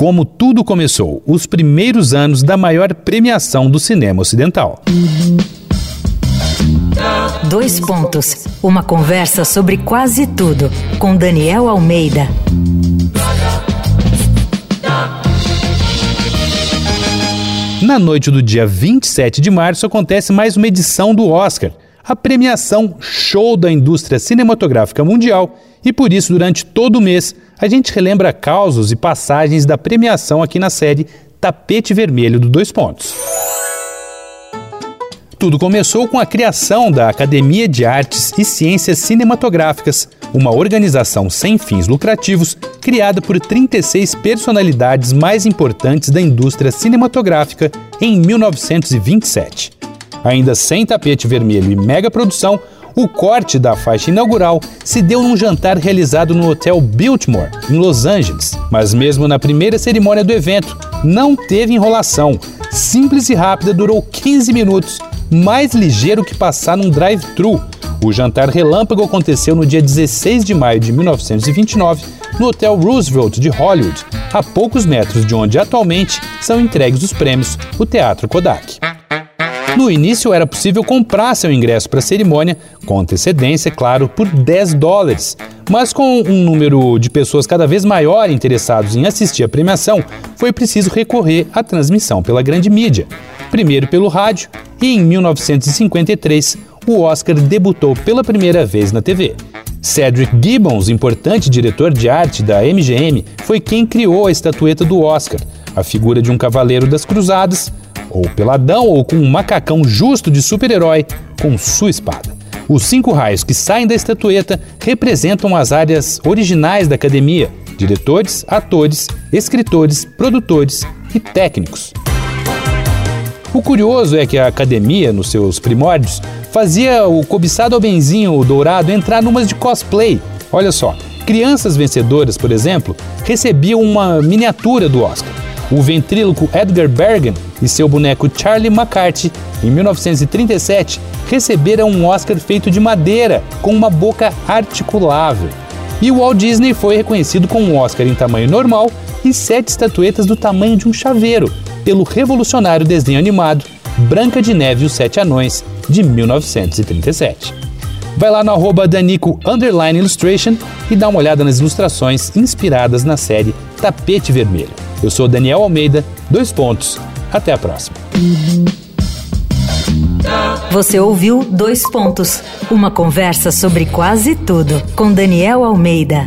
como tudo começou, os primeiros anos da maior premiação do cinema ocidental. Dois pontos. Uma conversa sobre quase tudo com Daniel Almeida. Na noite do dia 27 de março acontece mais uma edição do Oscar, a premiação show da indústria cinematográfica mundial, e por isso durante todo o mês a gente relembra causos e passagens da premiação aqui na série Tapete Vermelho do Dois Pontos. Tudo começou com a criação da Academia de Artes e Ciências Cinematográficas, uma organização sem fins lucrativos criada por 36 personalidades mais importantes da indústria cinematográfica em 1927. Ainda sem tapete vermelho e mega produção, o corte da faixa inaugural se deu num jantar realizado no Hotel Biltmore, em Los Angeles. Mas mesmo na primeira cerimônia do evento, não teve enrolação. Simples e rápida, durou 15 minutos mais ligeiro que passar num drive-thru. O jantar relâmpago aconteceu no dia 16 de maio de 1929 no Hotel Roosevelt de Hollywood, a poucos metros de onde atualmente são entregues os prêmios, o Teatro Kodak. No início era possível comprar seu ingresso para a cerimônia, com antecedência, claro, por 10 dólares. Mas com um número de pessoas cada vez maior interessados em assistir à premiação, foi preciso recorrer à transmissão pela grande mídia primeiro pelo rádio, e em 1953 o Oscar debutou pela primeira vez na TV. Cedric Gibbons, importante diretor de arte da MGM, foi quem criou a estatueta do Oscar, a figura de um cavaleiro das cruzadas, ou peladão ou com um macacão justo de super-herói com sua espada. Os cinco raios que saem da estatueta representam as áreas originais da academia: diretores, atores, escritores, produtores e técnicos. O curioso é que a academia, nos seus primórdios, fazia o cobiçado albenzinho dourado entrar numas de cosplay. Olha só, crianças vencedoras, por exemplo, recebiam uma miniatura do Oscar. O ventríloco Edgar Bergen e seu boneco Charlie McCarthy, em 1937, receberam um Oscar feito de madeira, com uma boca articulável. E Walt Disney foi reconhecido com um Oscar em tamanho normal e sete estatuetas do tamanho de um chaveiro, pelo revolucionário desenho animado Branca de Neve e os Sete Anões, de 1937. Vai lá no arroba Danico Illustration e dá uma olhada nas ilustrações inspiradas na série Tapete Vermelho. Eu sou Daniel Almeida, dois pontos. Até a próxima. Você ouviu Dois Pontos, uma conversa sobre quase tudo com Daniel Almeida.